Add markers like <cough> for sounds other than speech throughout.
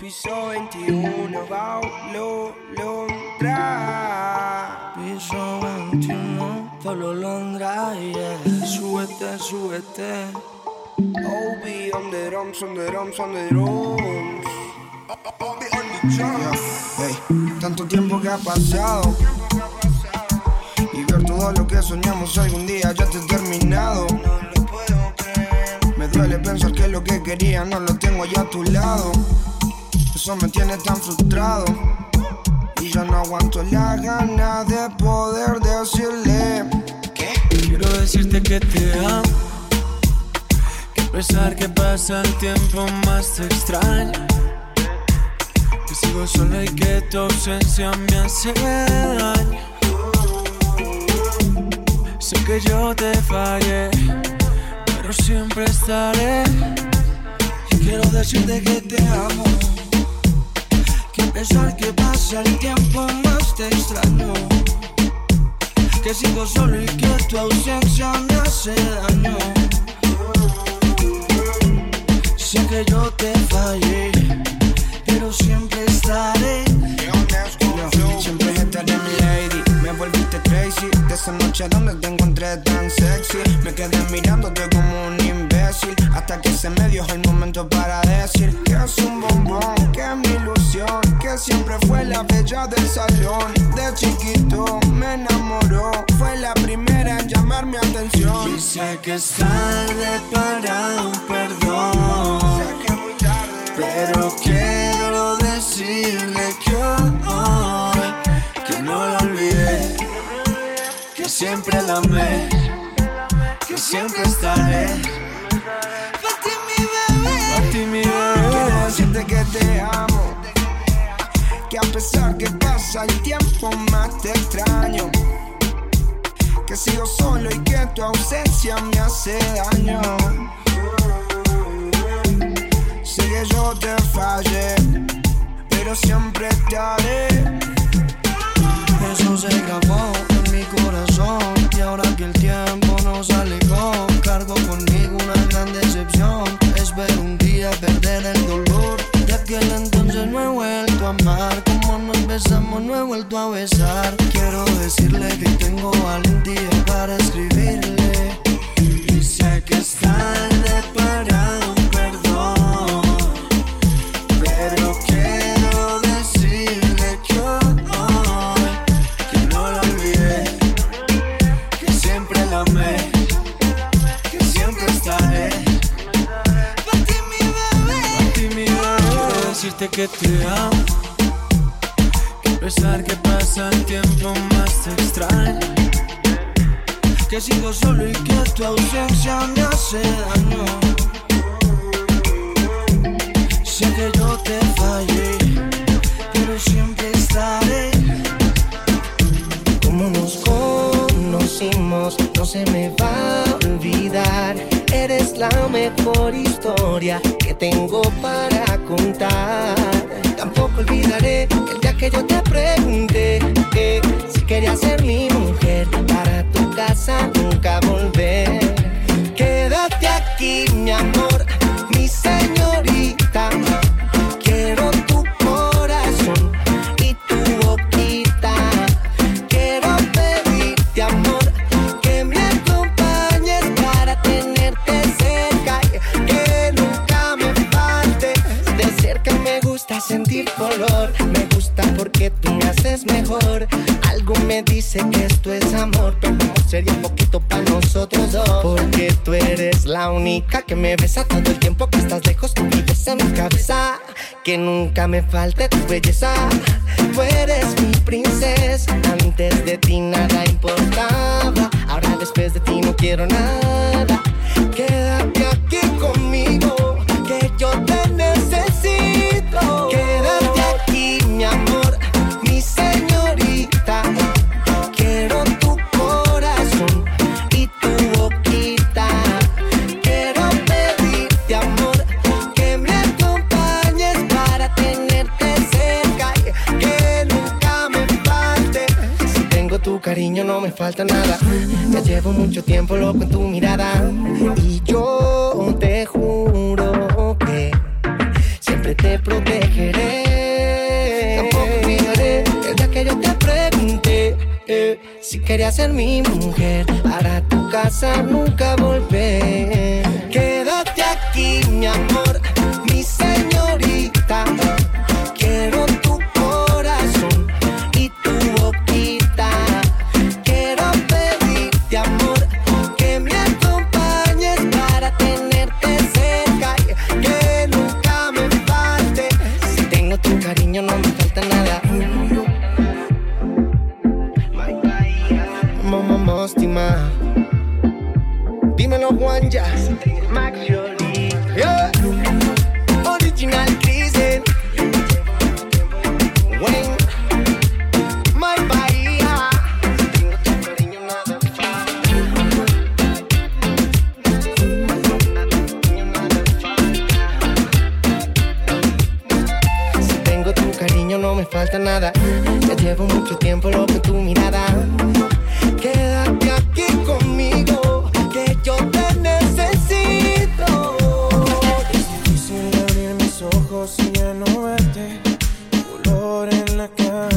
Piso 21, Paulo Londra. Piso 21, Paulo Londra, yeah. Súbete, súbete. Obi on the drums, on the drums, on the drums. Obi on the drums. Hey, tanto tiempo que ha pasado. Y ver todo lo que soñamos algún día ya te he terminado. No lo puedo creer. Me duele pensar que lo que quería no lo tengo ya a tu lado. Eso me tiene tan frustrado. Y yo no aguanto la gana de poder decirle ¿Qué? Quiero decirte que te amo. Que a pesar que pasa el tiempo más te extraño. Que sigo solo y que tu ausencia me hace daño. Sé que yo te fallé, pero siempre estaré. Y quiero decirte que te amo. Pesar que pasa el tiempo más te extraño. Que sigo solo y que tu ausencia me hace daño. Sé que yo te fallé, pero siempre estaré. Siempre estaré mi lady. Me volviste crazy de esa noche donde te encontré tan sexy. Me quedé mirándote como un hasta que se me dio el momento para decir que es un bombón, que es mi ilusión, que siempre fue la bella del salón. De chiquito me enamoró, fue la primera en llamar mi atención. Y sé que es tarde para un perdón. Sé que muy tarde, Pero quiero decirle que hoy que no la olvidé, que siempre la amé, que siempre estaré. Que te amo. Que a pesar que pasa el tiempo más te extraño. Que sigo solo y que tu ausencia me hace daño. Sé que yo te fallé, pero siempre te haré. Eso se grabó en mi corazón y ahora que el tiempo nos alejó, cargo conmigo una gran decepción. Espero un día perder el dolor. Aquel entonces no he vuelto a amar, como nos besamos no he vuelto a besar. Quiero decirle que tengo valentía para escribirle. Y sé que es tarde para que te amo, que a pesar que pasa el tiempo más te extraño. Que sigo solo y que tu ausencia me hace daño. Sé que yo te fallé, pero siempre estaré. Como nos conocimos, no se me va a olvidar. Eres la mejor historia que tengo para contar. Tampoco olvidaré el día que yo te pregunté que si querías ser mi mujer para tu casa nunca volver. Quédate aquí, mi amor, Algo me dice que esto es amor, pero sería un poquito para nosotros dos. Porque tú eres la única que me besa todo el tiempo que estás lejos, tú vives en mi cabeza. Que nunca me falte tu belleza. Tú eres mi princesa, antes de ti nada importaba. Ahora después de ti no quiero nada. Quédate aquí conmigo, falta nada. Ya llevo mucho tiempo loco en tu mirada. Y yo te juro que siempre te protegeré. Tampoco olvidaré el día que yo te pregunté eh, si querías ser mi mujer. Para tu casa nunca volver. Quédate aquí, mi amor ya no verte, tu olor en la cama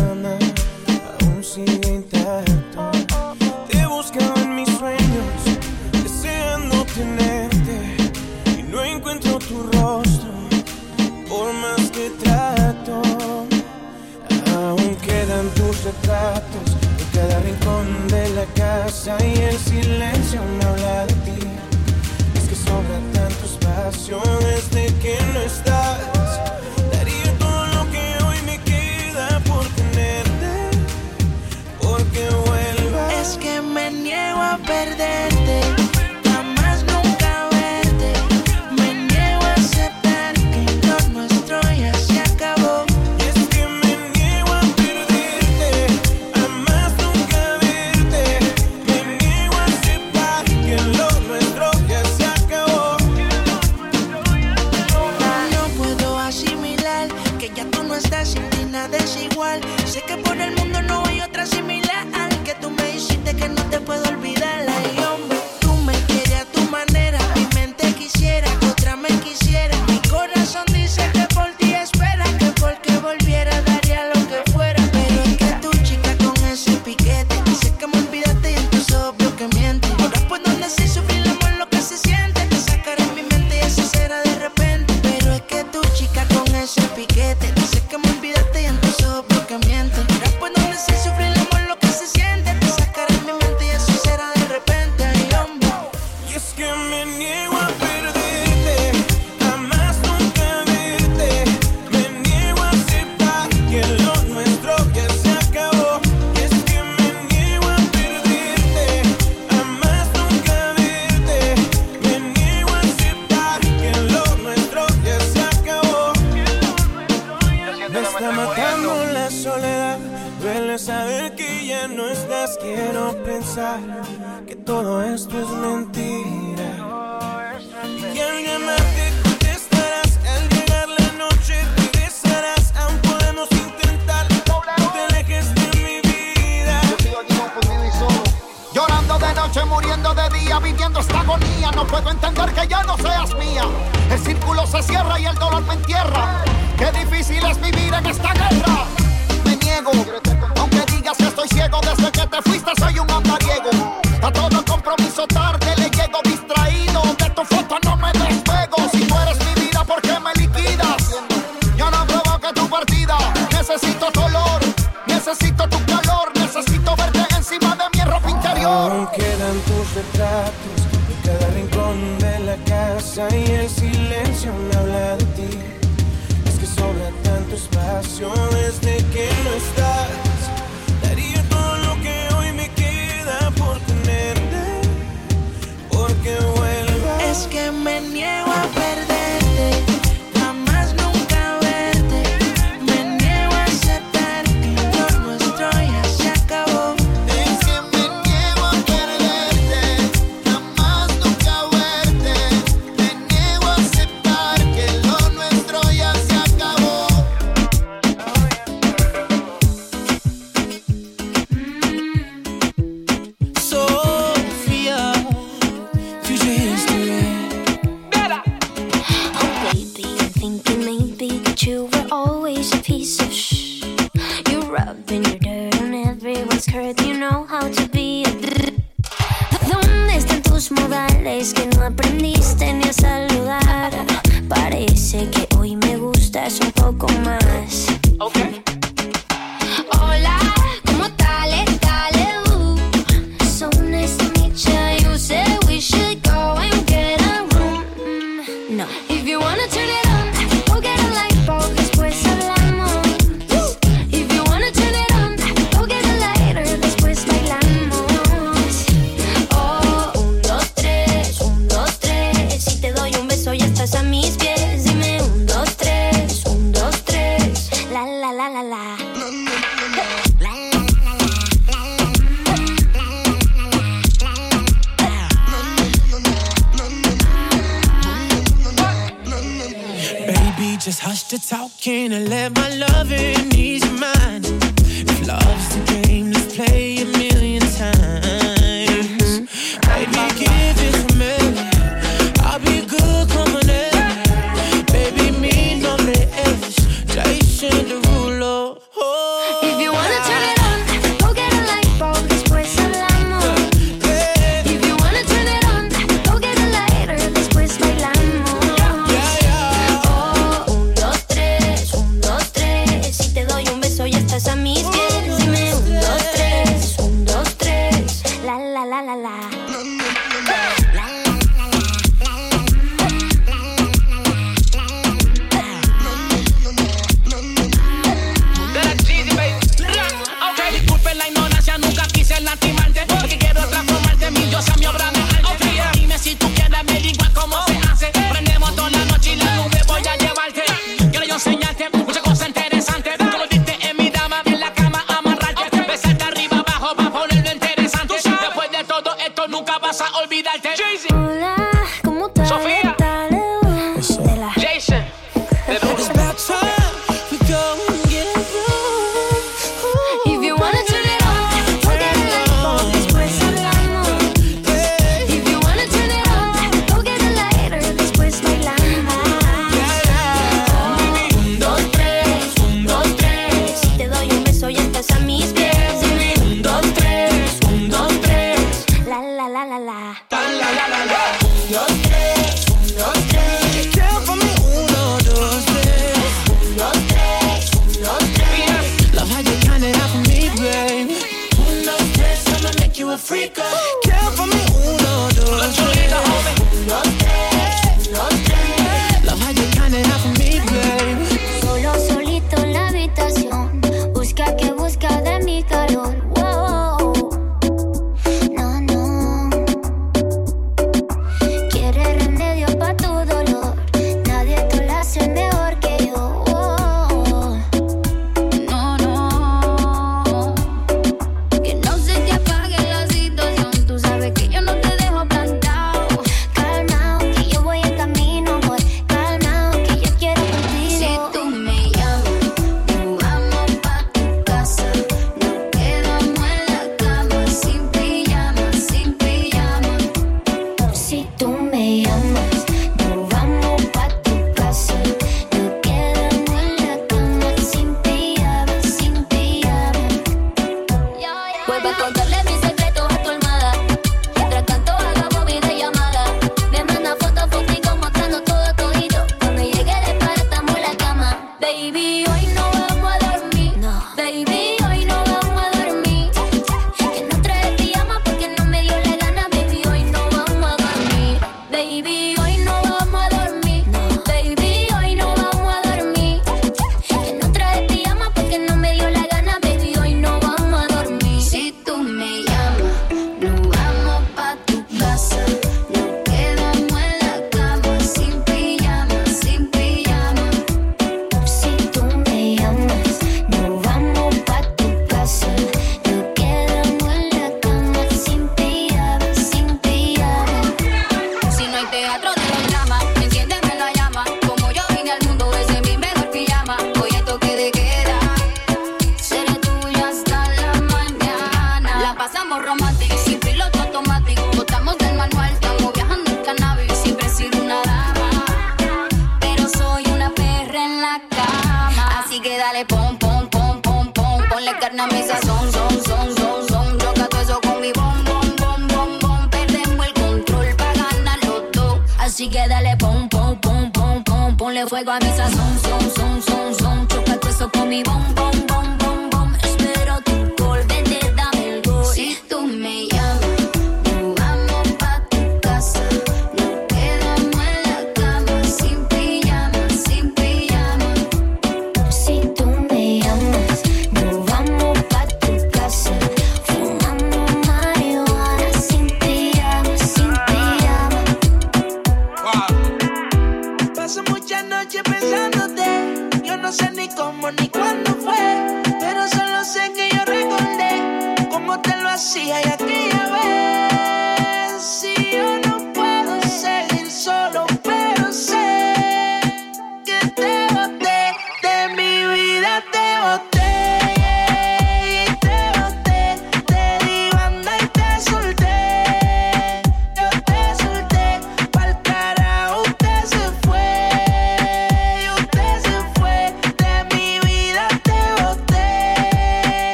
We just hush the talking and let my loving ease your mind. If love's the game, let's play it.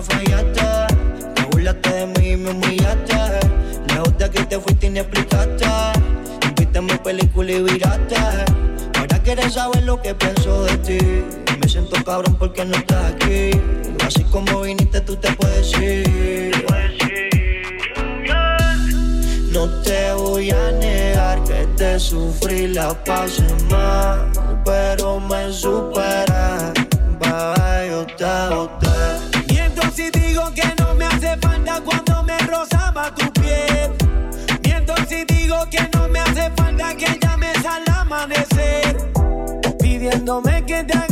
me fallaste. Te burlaste de mí y me humillaste. Lejos de aquí te fuiste y ni explicaste. Viste mi película y viraste. Ahora quieres saber lo que pienso de ti. Me siento cabrón porque no estás aquí. Así como viniste, tú te puedes ir. No te voy a negar que te sufrí la pasé mal, pero me supera. Bye, yo te que llames al amanecer, pidiéndome que te haga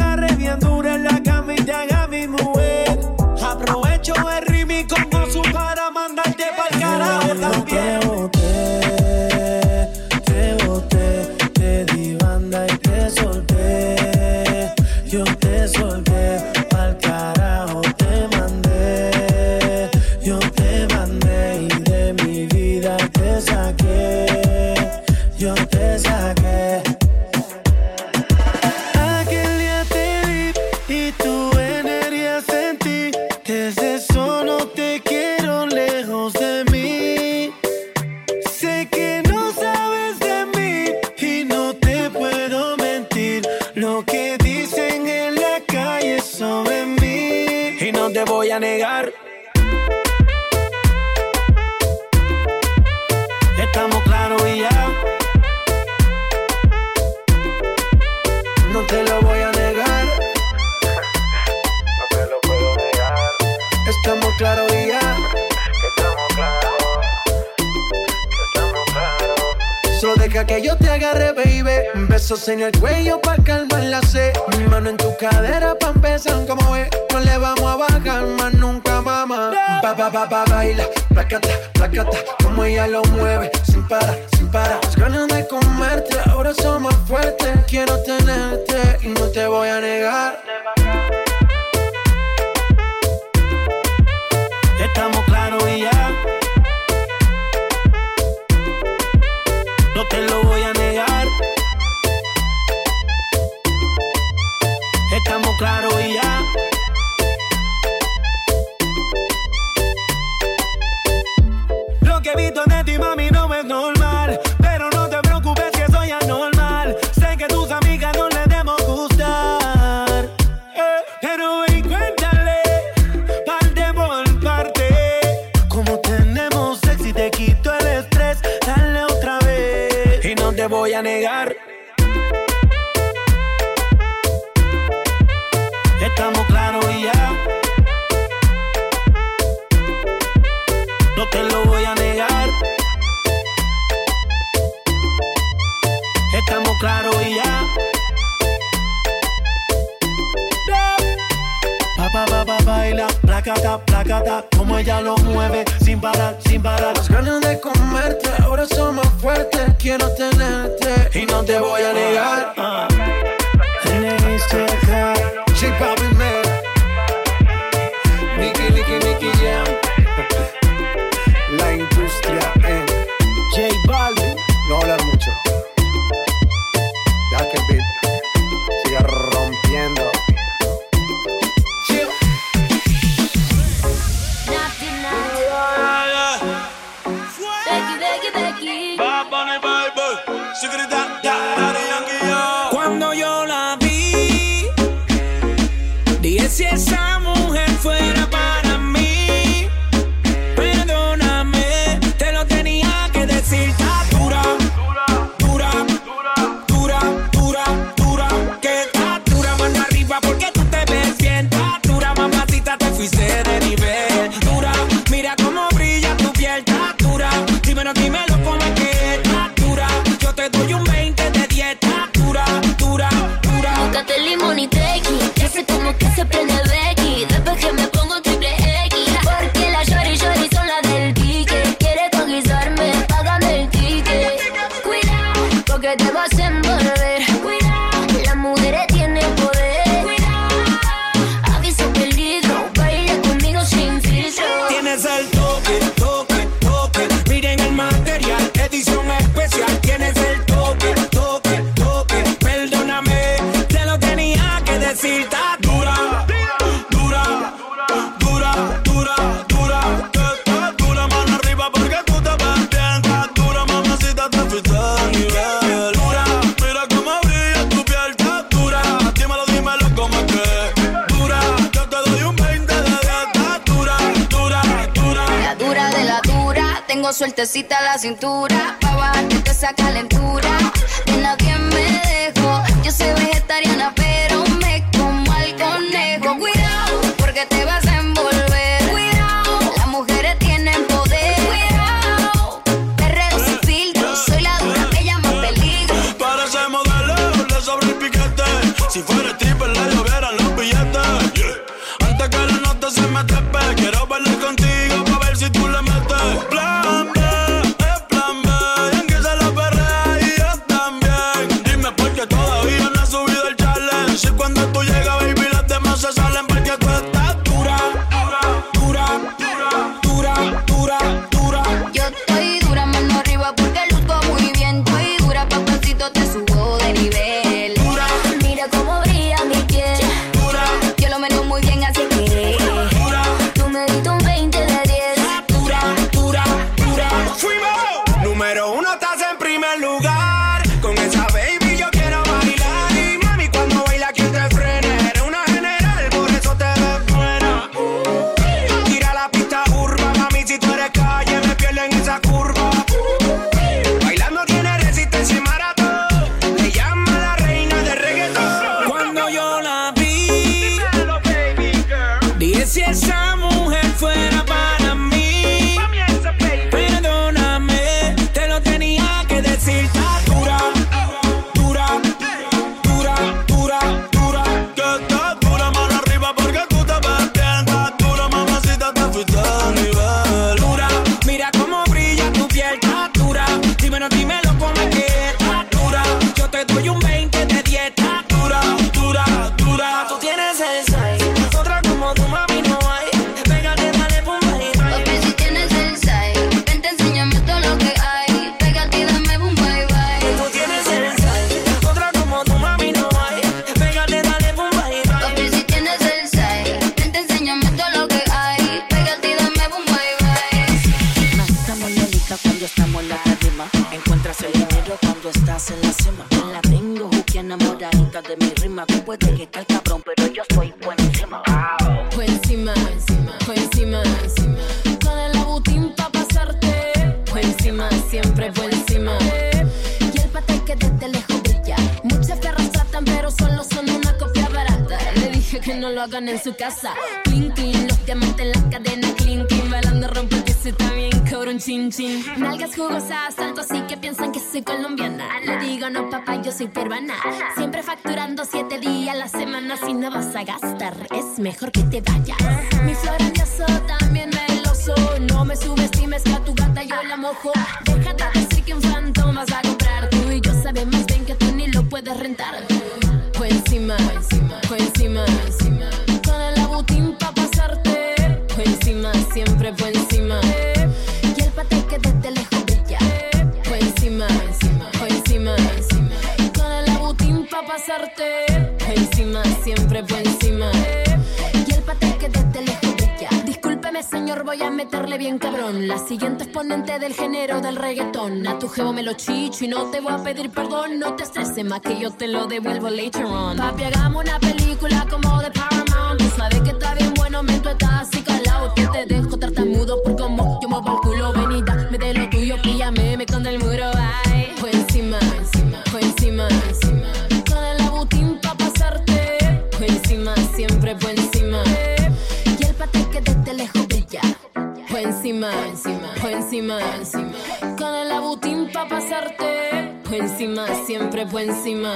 tengo sueltecita la cintura. Pa' bajarte esa calentura. De nadie me dejo. Yo soy vegetariana, pero mejor que te vayas. cabrón. La siguiente exponente del género del reggaetón. A tu jevo me lo chicho y no te voy a pedir perdón. No te estreses más que yo te lo devuelvo later on. Papi, hagamos una película como de Paramount. Tú sabes que está bien bueno, me estás así calado. Que te dejo encima, encima. Con el abutín pa' pasarte. Pues encima, siempre pues encima.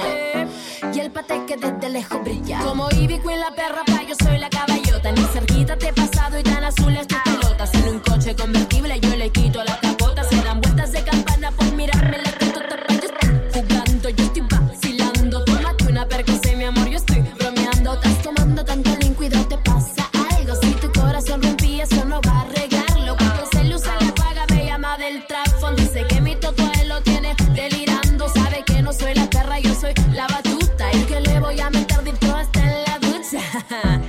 Y el pate que desde lejos brilla. Como Ivy Queen, la perra, pa, yo soy la caballota. Ni cerquita te he pasado y tan azul es tu pelota. En un coche convertible, yo Yeah. <laughs>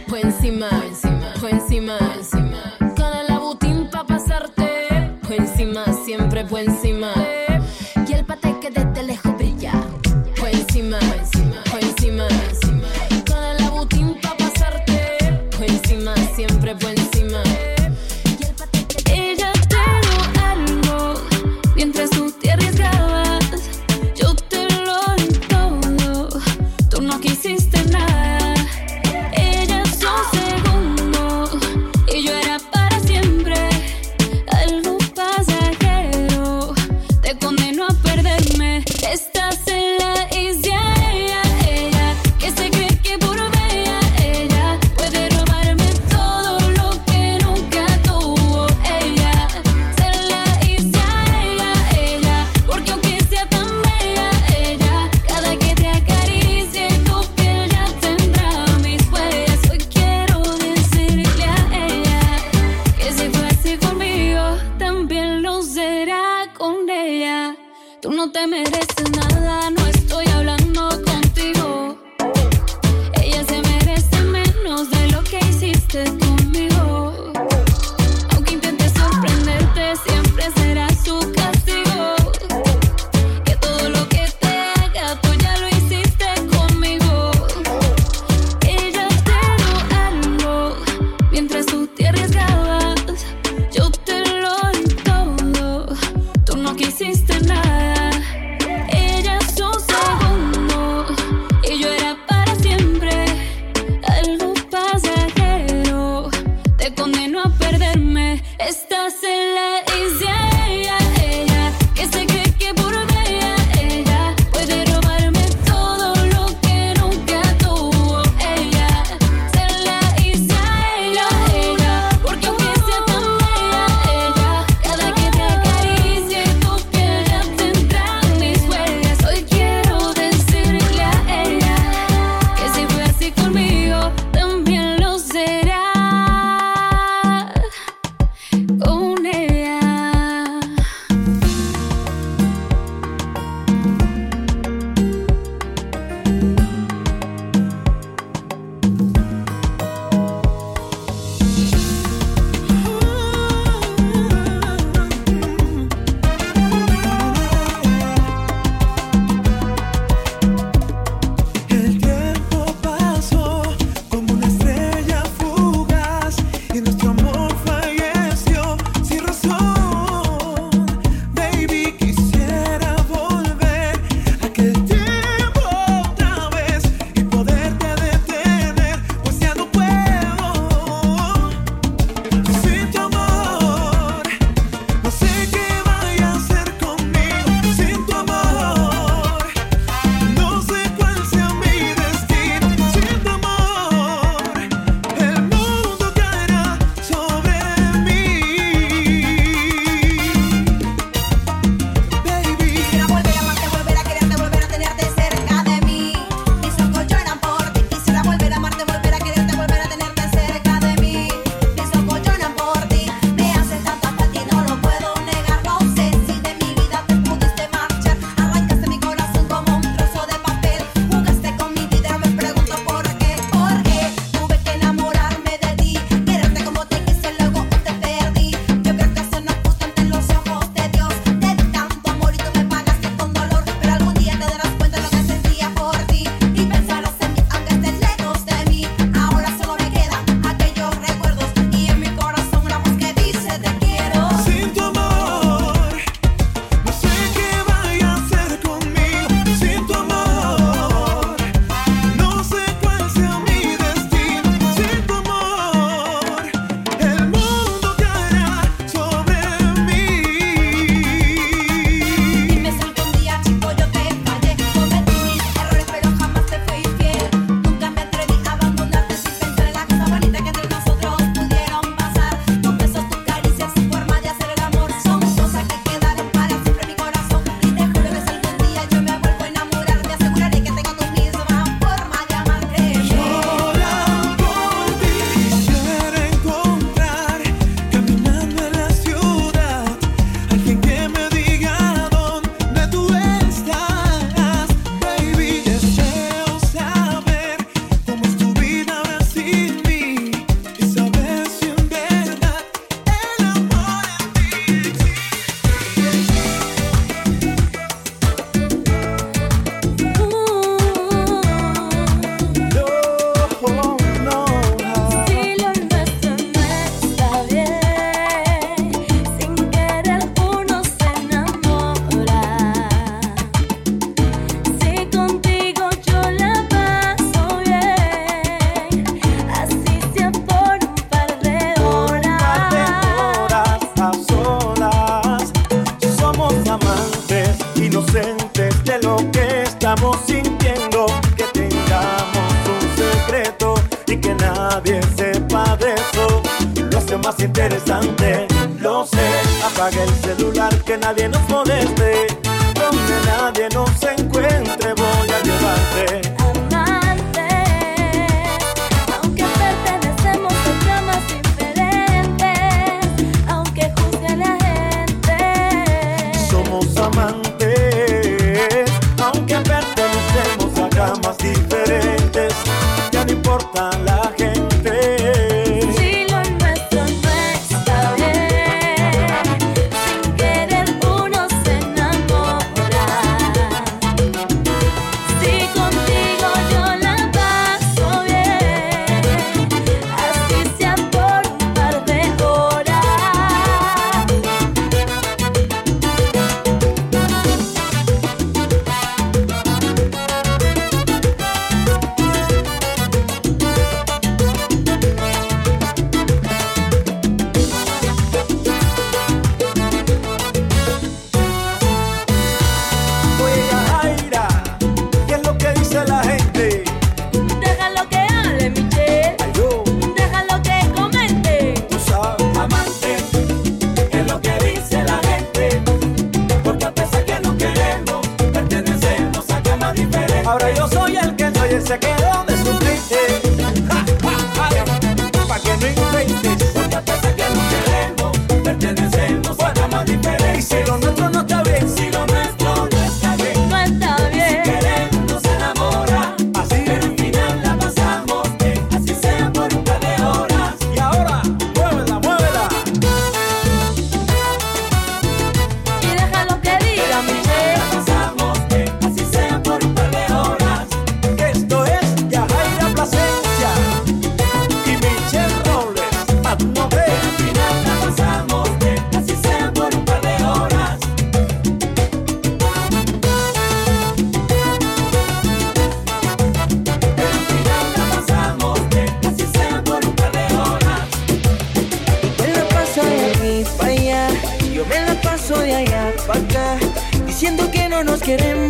que no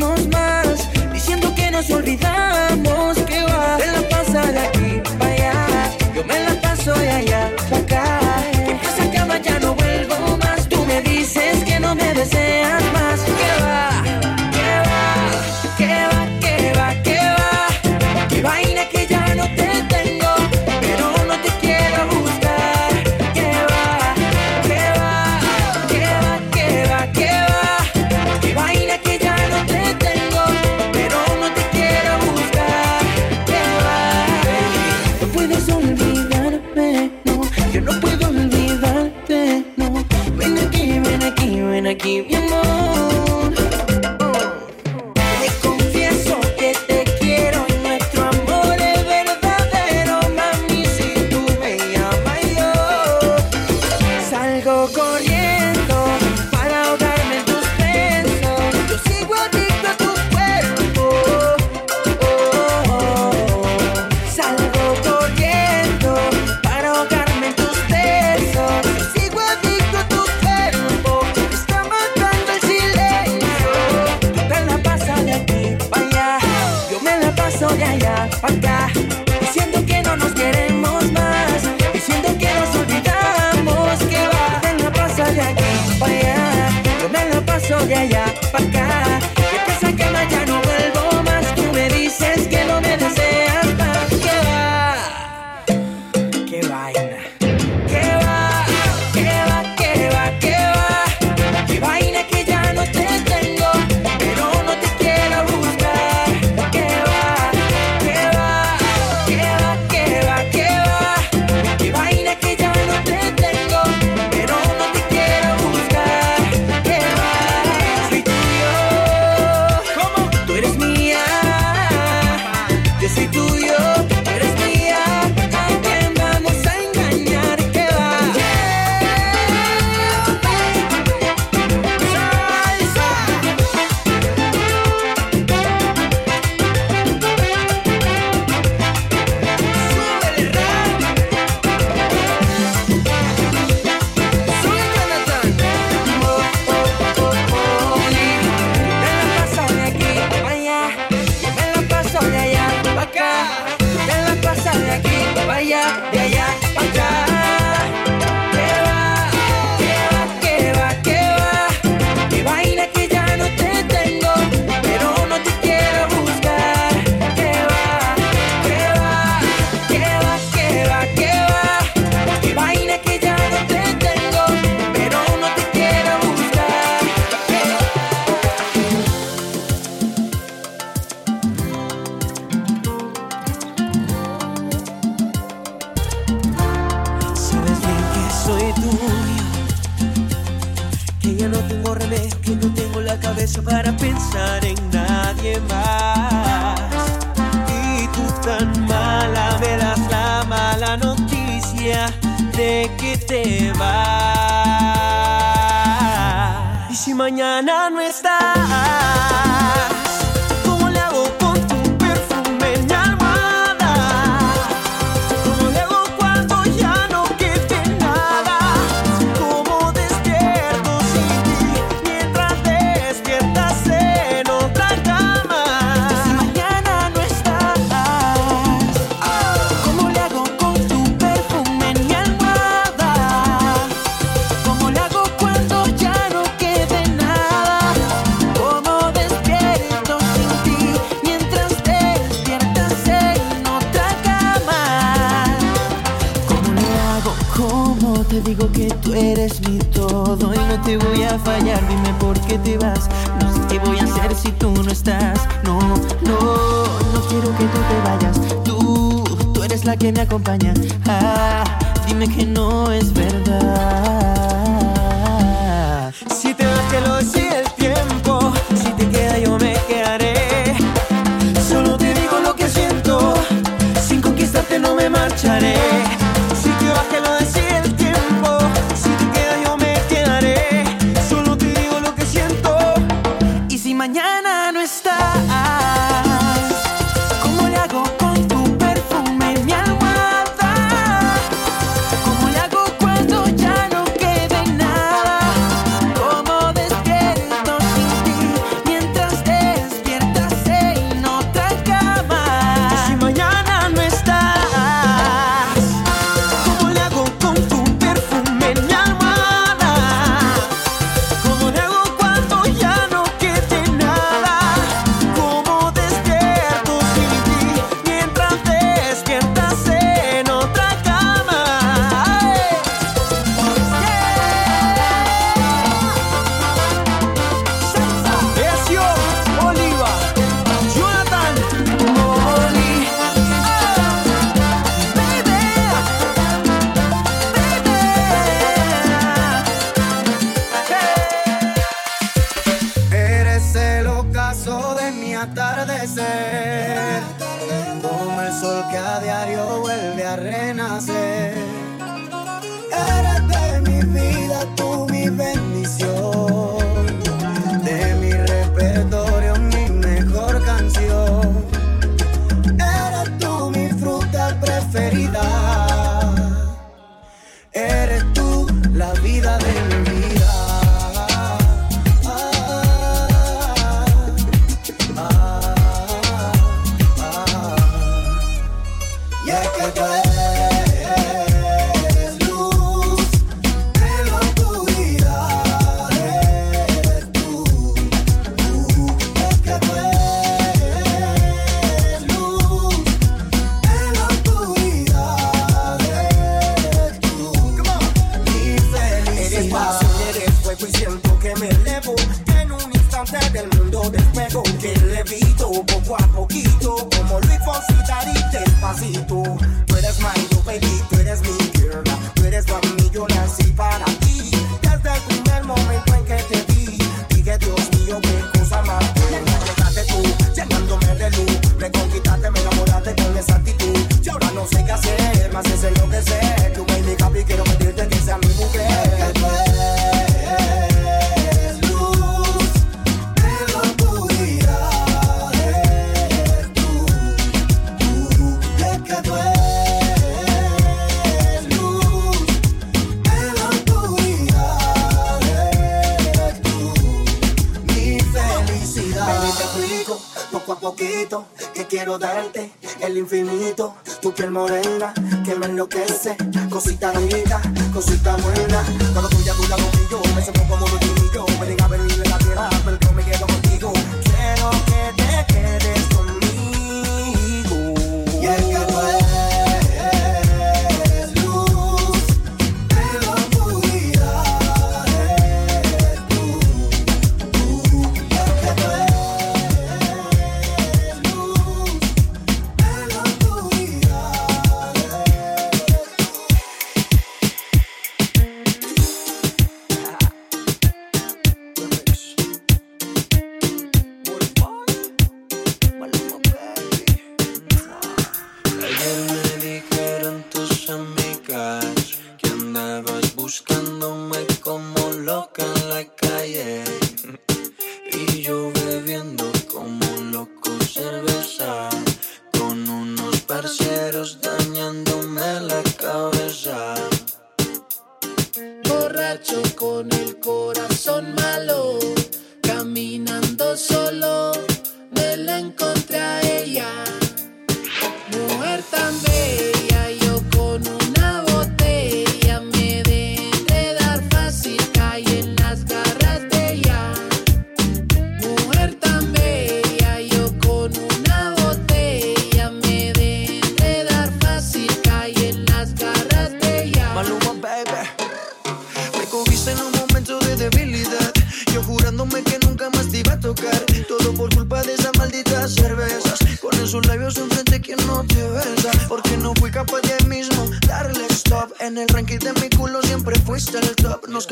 poco a poquito, que quiero darte el infinito. Tu piel morena, que me enloquece, cosita rica, cosita buena. Cuando tú ya tú la conmigo, me siento como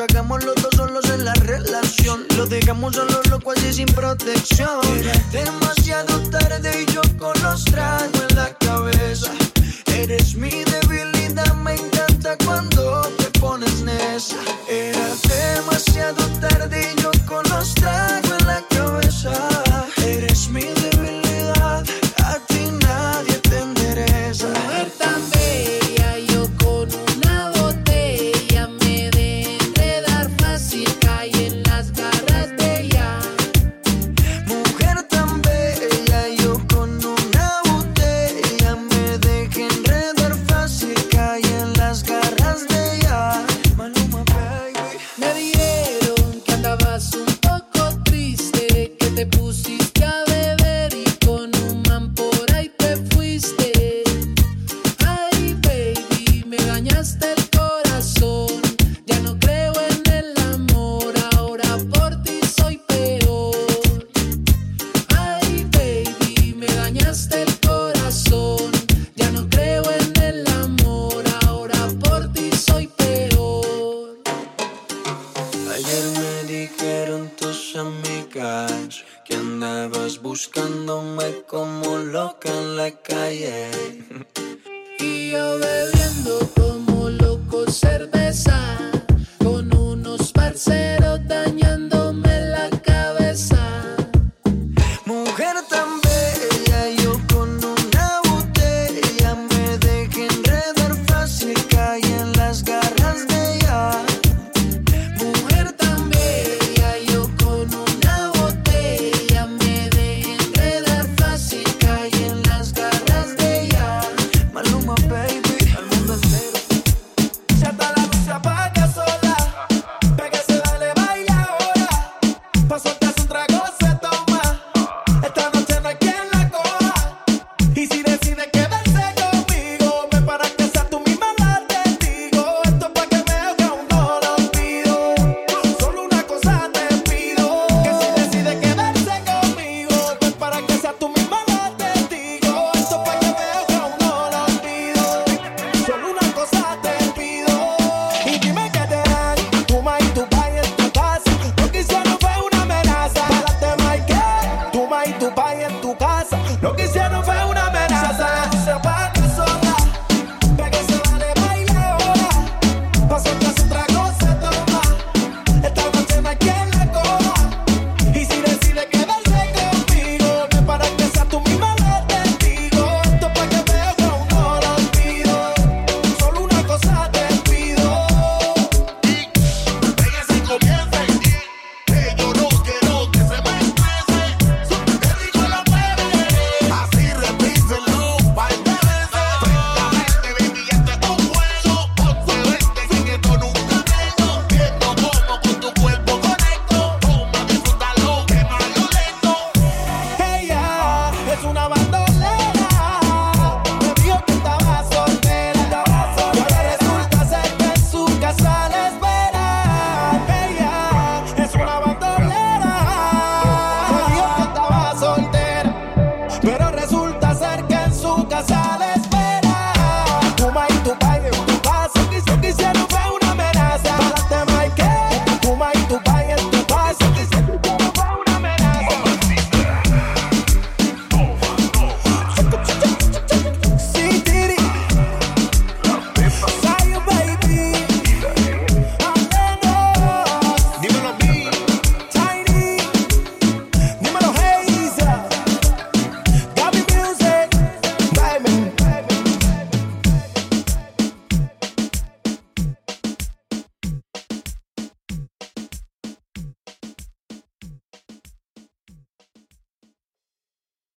que los dos solos en la relación. Lo dejamos solo loco así sin protección. buscándome como loca en la calle. Y yo bebiendo como loco cerveza con unos parceros.